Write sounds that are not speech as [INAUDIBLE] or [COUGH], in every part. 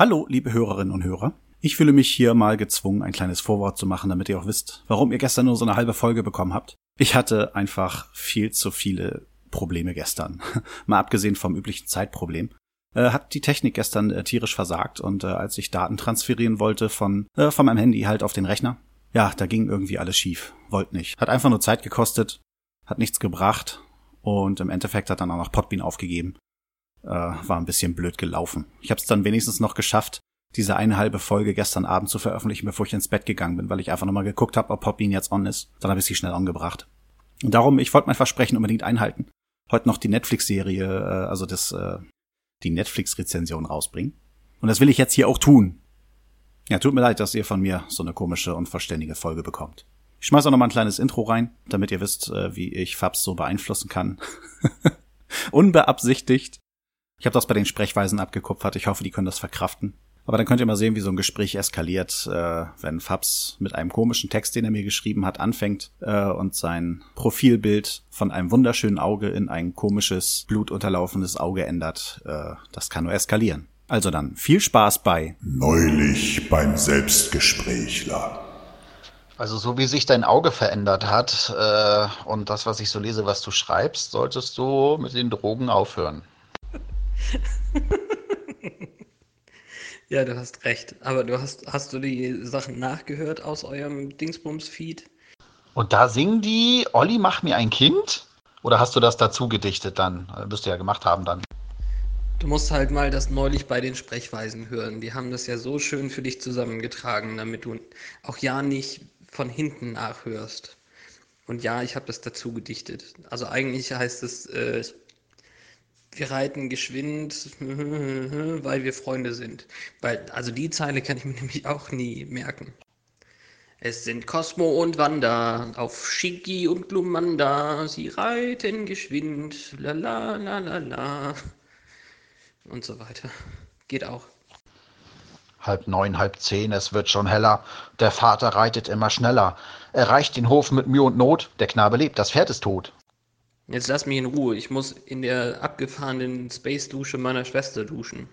Hallo, liebe Hörerinnen und Hörer. Ich fühle mich hier mal gezwungen, ein kleines Vorwort zu machen, damit ihr auch wisst, warum ihr gestern nur so eine halbe Folge bekommen habt. Ich hatte einfach viel zu viele Probleme gestern. [LAUGHS] mal abgesehen vom üblichen Zeitproblem. Äh, hat die Technik gestern äh, tierisch versagt und äh, als ich Daten transferieren wollte von, äh, von meinem Handy halt auf den Rechner, ja, da ging irgendwie alles schief. Wollt nicht. Hat einfach nur Zeit gekostet, hat nichts gebracht und im Endeffekt hat dann auch noch Podbean aufgegeben. Äh, war ein bisschen blöd gelaufen. Ich habe es dann wenigstens noch geschafft, diese eine halbe Folge gestern Abend zu veröffentlichen, bevor ich ins Bett gegangen bin, weil ich einfach nochmal geguckt habe, ob Podbean jetzt on ist. Dann habe ich sie schnell angebracht. Und darum, ich wollte mein Versprechen unbedingt einhalten. Heute noch die Netflix-Serie, äh, also das, äh, die Netflix-Rezension rausbringen. Und das will ich jetzt hier auch tun. Ja, tut mir leid, dass ihr von mir so eine komische und verständige Folge bekommt. Ich schmeiß auch noch mal ein kleines Intro rein, damit ihr wisst, äh, wie ich Fabs so beeinflussen kann. [LAUGHS] Unbeabsichtigt. Ich habe das bei den Sprechweisen abgekupfert. Ich hoffe, die können das verkraften. Aber dann könnt ihr mal sehen, wie so ein Gespräch eskaliert, äh, wenn Fabs mit einem komischen Text, den er mir geschrieben hat, anfängt äh, und sein Profilbild von einem wunderschönen Auge in ein komisches, blutunterlaufenes Auge ändert. Äh, das kann nur eskalieren. Also dann viel Spaß bei Neulich beim Selbstgesprächler. Also so wie sich dein Auge verändert hat äh, und das, was ich so lese, was du schreibst, solltest du mit den Drogen aufhören. [LAUGHS] Ja, du hast recht. Aber du hast, hast du die Sachen nachgehört aus eurem Dingsbums-Feed? Und da singen die, Olli, mach mir ein Kind? Oder hast du das dazu gedichtet dann? Äh, wirst du ja gemacht haben dann. Du musst halt mal das neulich bei den Sprechweisen hören. Die haben das ja so schön für dich zusammengetragen, damit du auch ja nicht von hinten nachhörst. Und ja, ich habe das dazu gedichtet. Also eigentlich heißt es, äh, wir reiten geschwind, [LAUGHS] weil wir Freunde sind. Weil, also die Zeile kann ich mir [LAUGHS] nämlich auch nie merken. Es sind Cosmo und Wanda auf Shiggy und Glumanda. Sie reiten geschwind, la la la la la. Und so weiter. Geht auch. Halb neun, halb zehn, es wird schon heller. Der Vater reitet immer schneller. Erreicht den Hof mit Mühe und Not. Der Knabe lebt, das Pferd ist tot. Jetzt lass mich in Ruhe. Ich muss in der abgefahrenen Space-Dusche meiner Schwester duschen.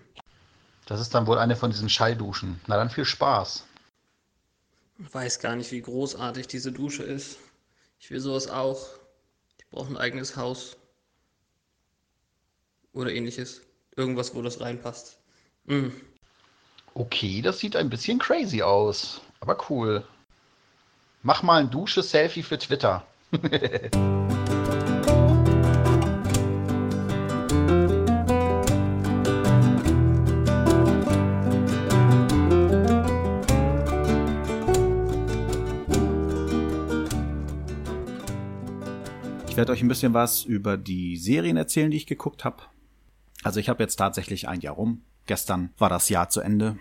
Das ist dann wohl eine von diesen Schallduschen. Na dann viel Spaß. Ich weiß gar nicht, wie großartig diese Dusche ist. Ich will sowas auch. Ich brauche ein eigenes Haus. Oder ähnliches. Irgendwas, wo das reinpasst. Mm. Okay, das sieht ein bisschen crazy aus. Aber cool. Mach mal ein Dusche-Selfie für Twitter. [LAUGHS] werde euch ein bisschen was über die Serien erzählen, die ich geguckt habe. Also ich habe jetzt tatsächlich ein Jahr rum. Gestern war das Jahr zu Ende.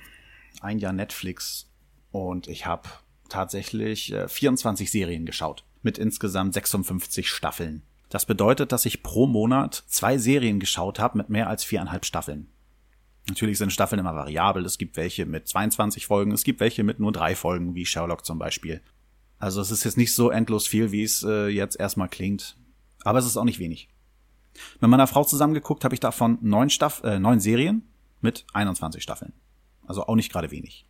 Ein Jahr Netflix. Und ich habe tatsächlich äh, 24 Serien geschaut. Mit insgesamt 56 Staffeln. Das bedeutet, dass ich pro Monat zwei Serien geschaut habe mit mehr als viereinhalb Staffeln. Natürlich sind Staffeln immer variabel. Es gibt welche mit 22 Folgen, es gibt welche mit nur drei Folgen, wie Sherlock zum Beispiel. Also es ist jetzt nicht so endlos viel, wie es äh, jetzt erstmal klingt. Aber es ist auch nicht wenig. Mit meiner Frau zusammengeguckt habe ich davon neun, Staff äh, neun Serien mit 21 Staffeln. Also auch nicht gerade wenig.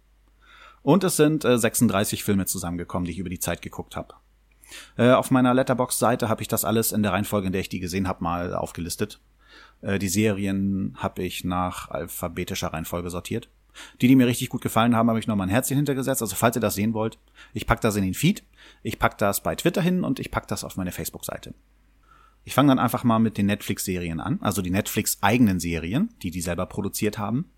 Und es sind äh, 36 Filme zusammengekommen, die ich über die Zeit geguckt habe. Äh, auf meiner Letterbox-Seite habe ich das alles in der Reihenfolge, in der ich die gesehen habe, mal aufgelistet. Äh, die Serien habe ich nach alphabetischer Reihenfolge sortiert. Die, die mir richtig gut gefallen haben, habe ich noch mal ein Herzchen hintergesetzt. Also falls ihr das sehen wollt, ich pack das in den Feed, ich pack das bei Twitter hin und ich pack das auf meine Facebook-Seite. Ich fange dann einfach mal mit den Netflix-Serien an, also die Netflix-eigenen Serien, die die selber produziert haben.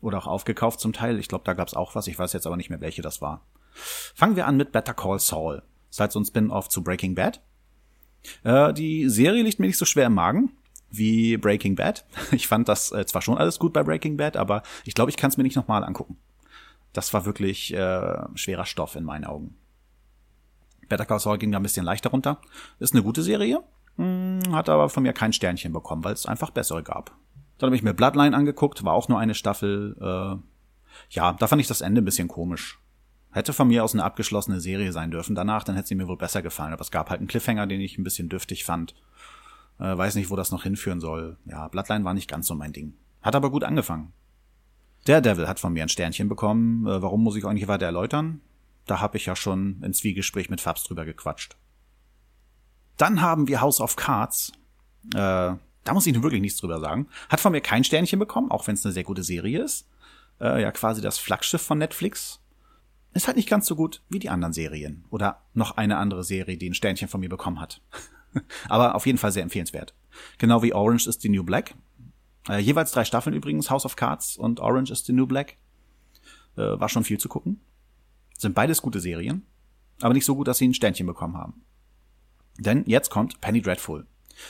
Oder auch aufgekauft zum Teil. Ich glaube, da gab's auch was. Ich weiß jetzt aber nicht mehr, welche das war. Fangen wir an mit Better Call Saul. Das ist halt so ein Spin-off zu Breaking Bad. Äh, die Serie liegt mir nicht so schwer im Magen wie Breaking Bad. [LAUGHS] Ich fand das äh, zwar schon alles gut bei Breaking Bad, aber ich glaube, ich kann es mir nicht nochmal angucken. Das war wirklich äh, schwerer Stoff in meinen Augen. Better Call Saul ging da ein bisschen leichter runter. Ist eine gute Serie, hm, hat aber von mir kein Sternchen bekommen, weil es einfach bessere gab. Dann habe ich mir Bloodline angeguckt, war auch nur eine Staffel. Äh, ja, da fand ich das Ende ein bisschen komisch. Hätte von mir aus eine abgeschlossene Serie sein dürfen. Danach, dann hätte sie mir wohl besser gefallen. Aber es gab halt einen Cliffhanger, den ich ein bisschen dürftig fand. Äh, weiß nicht, wo das noch hinführen soll. Ja, Bloodline war nicht ganz so mein Ding. Hat aber gut angefangen. Daredevil hat von mir ein Sternchen bekommen. Äh, warum muss ich auch nicht weiter erläutern? Da habe ich ja schon in Zwiegespräch mit Fabs drüber gequatscht. Dann haben wir House of Cards. Äh, da muss ich nun wirklich nichts drüber sagen. Hat von mir kein Sternchen bekommen, auch wenn es eine sehr gute Serie ist. Äh, ja, quasi das Flaggschiff von Netflix. Ist halt nicht ganz so gut wie die anderen Serien. Oder noch eine andere Serie, die ein Sternchen von mir bekommen hat. [LAUGHS] Aber auf jeden Fall sehr empfehlenswert. Genau wie Orange is the New Black. Äh, jeweils drei Staffeln übrigens, House of Cards und Orange is the New Black. Äh, war schon viel zu gucken. Sind beides gute Serien, aber nicht so gut, dass sie ein Sternchen bekommen haben. Denn jetzt kommt Penny Dreadful.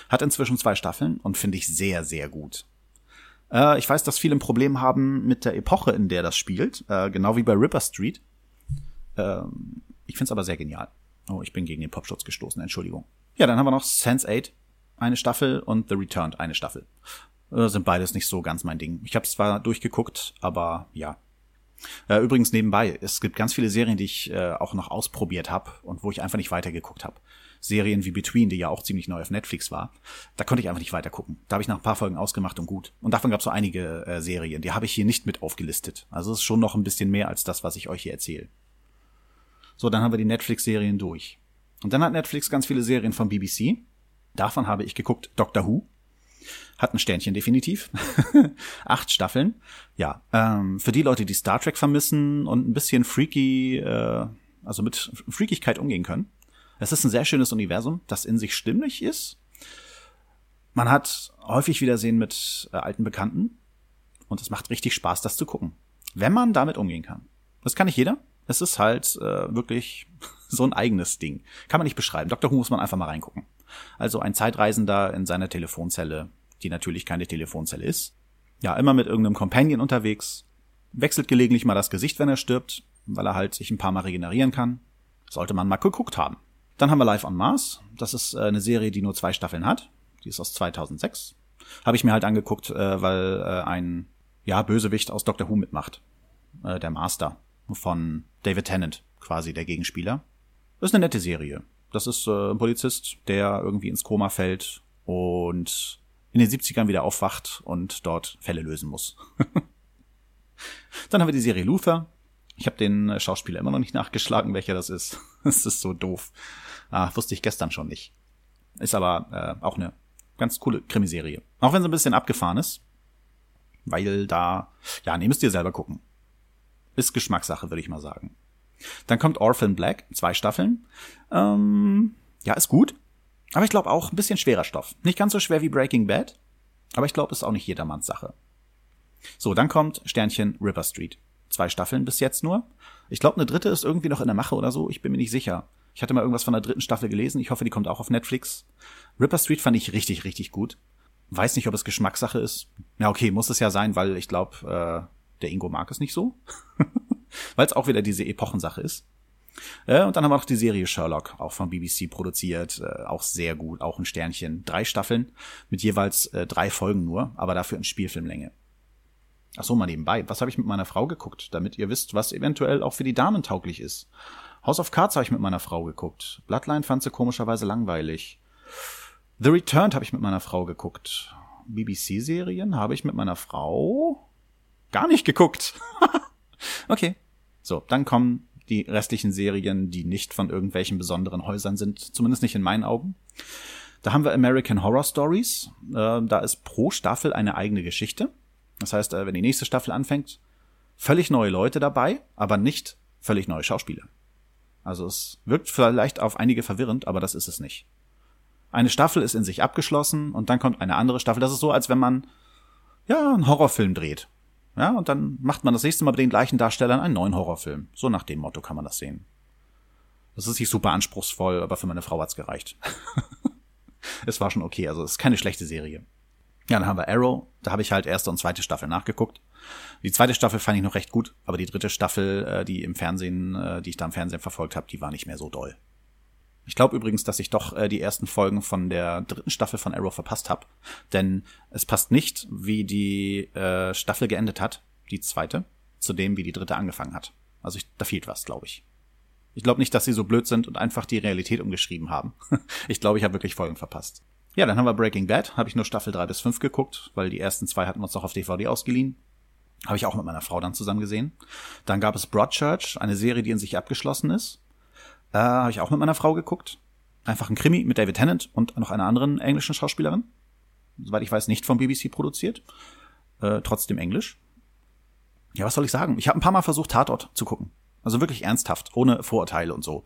Hat inzwischen zwei Staffeln und finde ich sehr, sehr gut. Äh, ich weiß, dass viele ein Problem haben mit der Epoche, in der das spielt, äh, genau wie bei Ripper Street. Ähm, ich finde es aber sehr genial. Oh, ich bin gegen den Popschutz gestoßen, Entschuldigung. Ja, dann haben wir noch Sense8, eine Staffel und The Returned, eine Staffel. Äh, sind beides nicht so ganz mein Ding. Ich habe zwar durchgeguckt, aber ja. Äh, übrigens nebenbei, es gibt ganz viele Serien, die ich äh, auch noch ausprobiert habe und wo ich einfach nicht weitergeguckt habe. Serien wie Between, die ja auch ziemlich neu auf Netflix war, da konnte ich einfach nicht weiter gucken. Da habe ich nach ein paar Folgen ausgemacht und gut. Und davon gab es so einige äh, Serien, die habe ich hier nicht mit aufgelistet. Also es ist schon noch ein bisschen mehr als das, was ich euch hier erzähle. So, dann haben wir die Netflix-Serien durch. Und dann hat Netflix ganz viele Serien von BBC. Davon habe ich geguckt Doctor Who. Hat ein Sternchen definitiv. [LAUGHS] Acht Staffeln. Ja, ähm, für die Leute, die Star Trek vermissen und ein bisschen freaky, äh, also mit Freakigkeit umgehen können. Es ist ein sehr schönes Universum, das in sich stimmig ist. Man hat häufig Wiedersehen mit äh, alten Bekannten und es macht richtig Spaß, das zu gucken, wenn man damit umgehen kann. Das kann nicht jeder. Es ist halt äh, wirklich [LAUGHS] so ein eigenes Ding. Kann man nicht beschreiben. Dr. Who muss man einfach mal reingucken. Also ein Zeitreisender in seiner Telefonzelle, die natürlich keine Telefonzelle ist. Ja, immer mit irgendeinem Companion unterwegs. Wechselt gelegentlich mal das Gesicht, wenn er stirbt, weil er halt sich ein paar Mal regenerieren kann. Sollte man mal geguckt haben. Dann haben wir Live on Mars. Das ist äh, eine Serie, die nur zwei Staffeln hat. Die ist aus 2006. Habe ich mir halt angeguckt, äh, weil äh, ein ja Bösewicht aus Doctor Who mitmacht. Äh, der Master von David Tennant, quasi der Gegenspieler. Das ist eine nette Serie. Das ist äh, ein Polizist, der irgendwie ins Koma fällt und in den 70ern wieder aufwacht und dort Fälle lösen muss. [LAUGHS] Dann haben wir die Serie Luther. Ich habe den äh, Schauspieler immer noch nicht nachgeschlagen, welcher das ist. [LAUGHS] Das ist so doof. Ah, wusste ich gestern schon nicht. Ist aber äh, auch eine ganz coole Krimiserie. Auch wenn sie ein bisschen abgefahren ist. Weil da, ja, nee, müsst ihr selber gucken. Ist Geschmackssache, würde ich mal sagen. Dann kommt Orphan Black, zwei Staffeln. Ähm, ja, ist gut. Aber ich glaube auch ein bisschen schwerer Stoff. Nicht ganz so schwer wie Breaking Bad. Aber ich glaube, ist auch nicht jedermanns Sache. So, dann kommt Sternchen River Street. Zwei Staffeln bis jetzt nur. Ich glaube, eine dritte ist irgendwie noch in der Mache oder so. Ich bin mir nicht sicher. Ich hatte mal irgendwas von der dritten Staffel gelesen. Ich hoffe, die kommt auch auf Netflix. Ripper Street fand ich richtig, richtig gut. Weiß nicht, ob es Geschmackssache ist. Ja, okay, muss es ja sein, weil ich glaube, äh, der Ingo mag es nicht so. [LAUGHS] Weil es auch wieder diese Epochensache ist. Äh, und dann haben wir noch die Serie Sherlock, auch von BBC produziert, äh, auch sehr gut, auch ein Sternchen. Drei Staffeln mit jeweils äh, drei Folgen nur, aber dafür in Spielfilmlänge. Ach so, mal nebenbei. Was habe ich mit meiner Frau geguckt, damit ihr wisst, was eventuell auch für die Damen tauglich ist. House of Cards habe ich mit meiner Frau geguckt. Bloodline fand sie komischerweise langweilig. The Returned habe ich mit meiner Frau geguckt. BBC-Serien habe ich mit meiner Frau gar nicht geguckt. [LAUGHS] okay. So, dann kommen die restlichen Serien, die nicht von irgendwelchen besonderen Häusern sind, zumindest nicht in meinen Augen. Da haben wir American Horror Stories. Äh, da ist pro Staffel eine eigene Geschichte. Das heißt, äh, wenn die nächste Staffel anfängt, völlig neue Leute dabei, aber nicht völlig neue Schauspieler. Also es wirkt vielleicht auf einige verwirrend, aber das ist es nicht. Eine Staffel ist in sich abgeschlossen und dann kommt eine andere Staffel. Das ist so, als wenn man ja einen Horrorfilm dreht. Ja, und dann macht man das nächste Mal bei den gleichen Darstellern einen neuen Horrorfilm. So nach dem Motto kann man das sehen. Das ist nicht super anspruchsvoll, aber für meine Frau hat's gereicht. [LAUGHS] es war schon okay, also es ist keine schlechte Serie. Ja, dann haben wir Arrow, da habe ich halt erste und zweite Staffel nachgeguckt. Die zweite Staffel fand ich noch recht gut, aber die dritte Staffel, äh, die im Fernsehen, äh, die ich da im Fernsehen verfolgt habe, die war nicht mehr so doll. Ich glaube übrigens, dass ich doch äh, die ersten Folgen von der dritten Staffel von Arrow verpasst habe. Denn es passt nicht, wie die äh, Staffel geendet hat, die zweite, zu dem, wie die dritte angefangen hat. Also ich, da fehlt was, glaube ich. Ich glaube nicht, dass sie so blöd sind und einfach die Realität umgeschrieben haben. [LAUGHS] ich glaube, ich habe wirklich Folgen verpasst. Ja, dann haben wir Breaking Bad. Habe ich nur Staffel 3 bis 5 geguckt, weil die ersten zwei hatten wir uns doch auf DVD ausgeliehen. Habe ich auch mit meiner Frau dann zusammen gesehen. Dann gab es Broadchurch, eine Serie, die in sich abgeschlossen ist. Äh, Habe ich auch mit meiner Frau geguckt. Einfach ein Krimi mit David Tennant und noch einer anderen englischen Schauspielerin. Soweit ich weiß, nicht vom BBC produziert. Äh, trotzdem Englisch. Ja, was soll ich sagen? Ich habe ein paar Mal versucht, Tatort zu gucken. Also wirklich ernsthaft, ohne Vorurteile und so.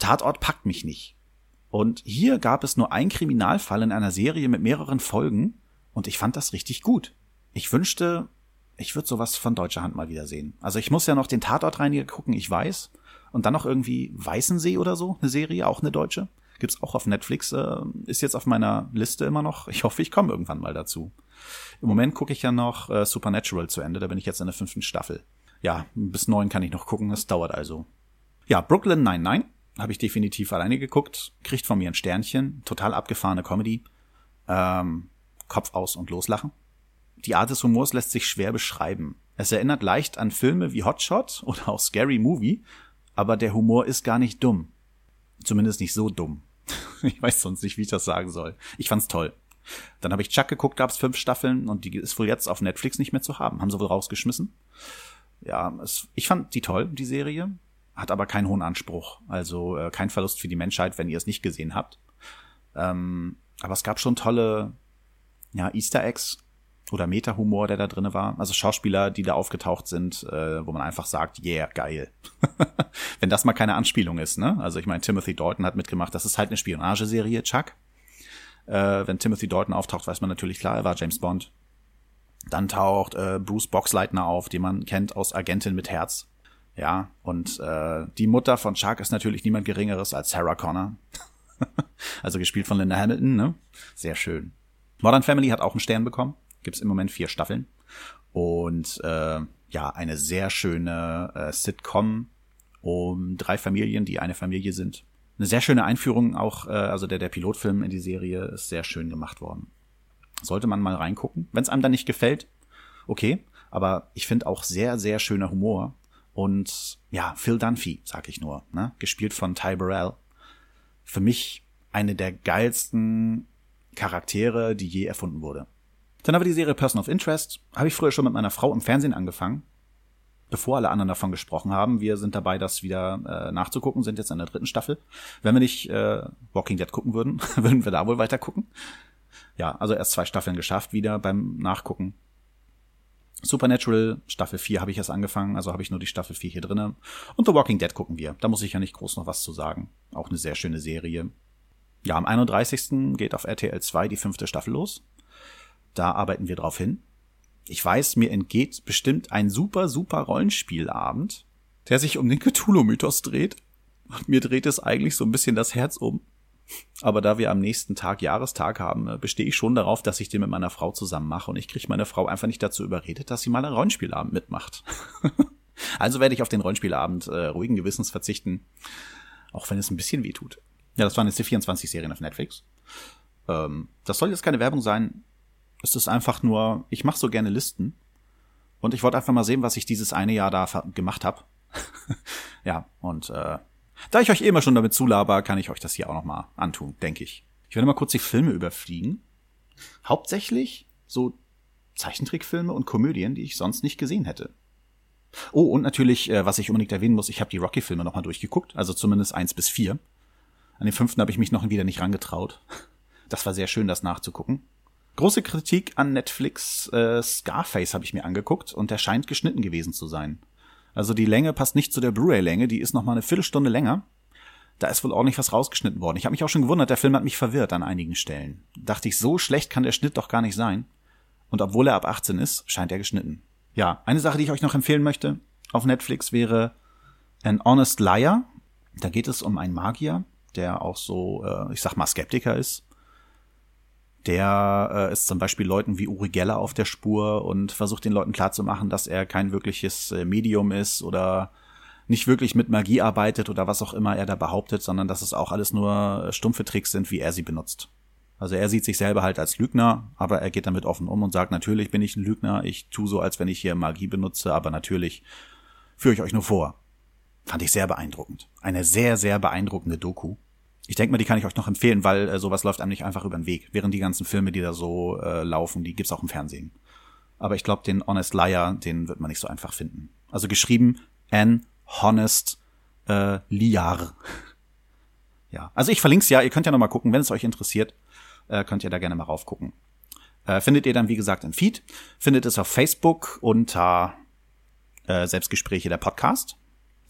Tatort packt mich nicht. Und hier gab es nur einen Kriminalfall in einer Serie mit mehreren Folgen und ich fand das richtig gut. Ich wünschte, ich würde sowas von deutscher Hand mal wieder sehen. Also ich muss ja noch den Tatort reiniger gucken, ich weiß. Und dann noch irgendwie Weißensee oder so, eine Serie, auch eine deutsche. Gibt's auch auf Netflix, äh, ist jetzt auf meiner Liste immer noch. Ich hoffe, ich komme irgendwann mal dazu. Im Moment gucke ich ja noch äh, Supernatural zu Ende, da bin ich jetzt in der fünften Staffel. Ja, bis neun kann ich noch gucken, das dauert also. Ja, Brooklyn 99 habe ich definitiv alleine geguckt, kriegt von mir ein Sternchen, total abgefahrene Comedy, ähm, Kopf aus und loslachen. Die Art des Humors lässt sich schwer beschreiben. Es erinnert leicht an Filme wie Hotshot [LAUGHS] oder auch Scary Movie, aber der Humor ist gar nicht dumm. Zumindest nicht so dumm. [LAUGHS] ich weiß sonst nicht, wie ich das sagen soll. Ich fand's toll. Dann habe ich Chuck geguckt, gab's fünf Staffeln und die ist wohl jetzt auf Netflix nicht mehr zu haben. Haben sie wohl rausgeschmissen. Ja, es, ich fand die toll, die Serie. Hat aber keinen hohen Anspruch. Also äh, kein Verlust für die Menschheit, wenn ihr es nicht gesehen habt. Ähm, aber es gab schon tolle ja, Easter Eggs oder Meta-Humor, der da drinne war. Also Schauspieler, die da aufgetaucht sind, äh, wo man einfach sagt, yeah, geil. [LAUGHS] Wenn das mal keine Anspielung ist, ne? Also ich meine, Timothy Dalton hat mitgemacht, das ist halt eine Spionageserie, Chuck. Äh, wenn Timothy Dalton auftaucht, weiß man natürlich klar, er war James Bond. Dann taucht äh, Bruce Boxleitner auf, den man kennt aus Agentin mit Herz. Ja, und äh, die Mutter von Chuck ist natürlich niemand Geringeres als Sarah Connor. [LAUGHS] also gespielt von Linda Hamilton, ne? Sehr schön. Modern Family hat auch einen Stern bekommen. Gibt's im Moment vier Staffeln. Und äh, ja, eine sehr schöne äh, Sitcom um drei Familien, die eine Familie sind. Eine sehr schöne Einführung auch, äh, also der, der Pilotfilm in die Serie ist sehr schön gemacht worden. Sollte man mal reingucken. Wenn es einem dann nicht gefällt, okay. Aber ich finde auch sehr, sehr schöner Humor. Und ja, Phil Dunphy, sag ich nur, ne? gespielt von Ty Burrell. Für mich eine der geilsten Charaktere, die je erfunden wurde. Dann aber die Serie Person of Interest. Habe ich früher schon mit meiner Frau im Fernsehen angefangen, bevor alle anderen davon gesprochen haben. Wir sind dabei, das wieder äh, nachzugucken, sind jetzt in der dritten Staffel. Wenn wir nicht äh, Walking Dead gucken würden, [LAUGHS] würden wir da wohl weiter gucken. Ja, also erst zwei Staffeln geschafft wieder beim Nachgucken. Supernatural, Staffel 4 habe ich erst angefangen, also habe ich nur die Staffel 4 hier drinnen. Und The Walking Dead gucken wir. Da muss ich ja nicht groß noch was zu sagen. Auch eine sehr schöne Serie. Ja, am 31. geht auf RTL 2 die fünfte Staffel los. Da arbeiten wir drauf hin. Ich weiß, mir entgeht bestimmt ein super, super Rollenspielabend, der sich um den Cthulhu-Mythos dreht. Und mir dreht es eigentlich so ein bisschen das Herz um. Aber da wir am nächsten Tag Jahrestag haben, äh, bestehe ich schon darauf, dass ich den mit meiner Frau zusammen mache. Und ich kriege meine Frau einfach nicht dazu überredet, dass sie mal einen Rollenspielabend mitmacht. [LAUGHS] also werde ich auf den Rollenspielabend äh, ruhigen Gewissens verzichten. Auch wenn es ein bisschen weh tut. Ja, das waren jetzt die 24 Serien auf Netflix. Ähm, das soll jetzt keine Werbung sein. Es ist einfach nur, ich mache so gerne Listen. Und ich wollte einfach mal sehen, was ich dieses eine Jahr da gemacht habe. [LAUGHS] ja, und äh, da ich euch eh immer schon damit zulaber, kann ich euch das hier auch noch mal antun, denke ich. Ich werde mal kurz die Filme überfliegen. Hauptsächlich so Zeichentrickfilme und Komödien, die ich sonst nicht gesehen hätte. Oh, und natürlich, äh, was ich unbedingt erwähnen muss, ich habe die Rocky-Filme noch mal durchgeguckt, also zumindest eins bis vier. An den fünften habe ich mich noch wieder nicht rangetraut. Das war sehr schön, das nachzugucken. Große Kritik an Netflix äh, Scarface habe ich mir angeguckt und der scheint geschnitten gewesen zu sein. Also die Länge passt nicht zu der Blu-ray-Länge, die ist noch mal eine Viertelstunde länger. Da ist wohl ordentlich was rausgeschnitten worden. Ich habe mich auch schon gewundert, der Film hat mich verwirrt an einigen Stellen. Dachte ich, so schlecht kann der Schnitt doch gar nicht sein. Und obwohl er ab 18 ist, scheint er geschnitten. Ja, eine Sache, die ich euch noch empfehlen möchte auf Netflix wäre An Honest Liar. Da geht es um einen Magier, der auch so, äh, ich sag mal, Skeptiker ist. Der äh, ist zum Beispiel Leuten wie Uri Geller auf der Spur und versucht den Leuten klarzumachen, dass er kein wirkliches äh, Medium ist oder nicht wirklich mit Magie arbeitet oder was auch immer er da behauptet, sondern dass es auch alles nur stumpfe Tricks sind, wie er sie benutzt. Also er sieht sich selber halt als Lügner, aber er geht damit offen um und sagt, natürlich bin ich ein Lügner, ich tu so, als wenn ich hier Magie benutze, aber natürlich führe ich euch nur vor. Fand ich sehr beeindruckend. Eine sehr, sehr beeindruckende Doku. Ich denke mal, die kann ich euch noch empfehlen, weil äh, sowas läuft einem nicht einfach über den Weg. Während die ganzen Filme, die da so äh, laufen, die gibt's auch im Fernsehen. aber ich glaube, den Honest Liar, den wird man nicht so einfach finden. Also geschrieben N Honest äh, Liar. [LAUGHS] Ja, also ich verlinke es ja, ihr könnt ja noch mal gucken, wenn es euch interessiert, äh, könnt ihr da gerne mal raufgucken. Äh, findet ihr dann, wie gesagt, im Feed. Findet es auf Facebook unter äh, Selbstgespräche der Podcast.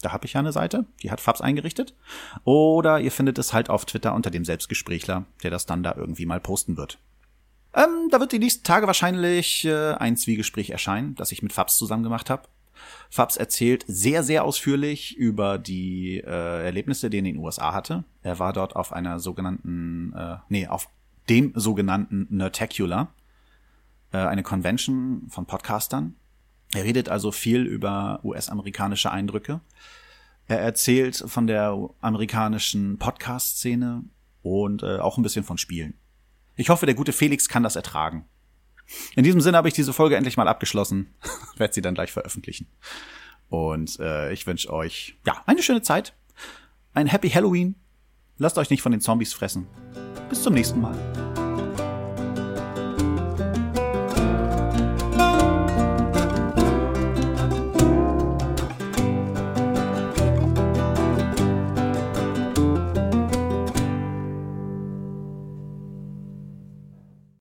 Da habe ich ja eine Seite, die hat Fabs eingerichtet. Oder ihr findet es halt auf Twitter unter dem Selbstgesprächler, der das dann da irgendwie mal posten wird. Ähm, da wird die nächsten Tage wahrscheinlich äh, ein Zwiegespräch erscheinen, das ich mit Fabs zusammen gemacht habe. Fabs erzählt sehr, sehr ausführlich über die äh, Erlebnisse, die er in den USA hatte. Er war dort auf einer sogenannten, äh, nee, auf dem sogenannten Nerdtacular, äh, eine Convention von Podcastern. Er redet also viel über US-amerikanische Eindrücke. Er erzählt von der amerikanischen Podcast-Szene und äh, auch ein bisschen von Spielen. Ich hoffe, der gute Felix kann das ertragen. In diesem Sinne habe ich diese Folge endlich mal abgeschlossen. [LAUGHS] Werde sie dann gleich veröffentlichen. Und äh, ich wünsche euch ja eine schöne Zeit. Ein Happy Halloween. Lasst euch nicht von den Zombies fressen. Bis zum nächsten Mal.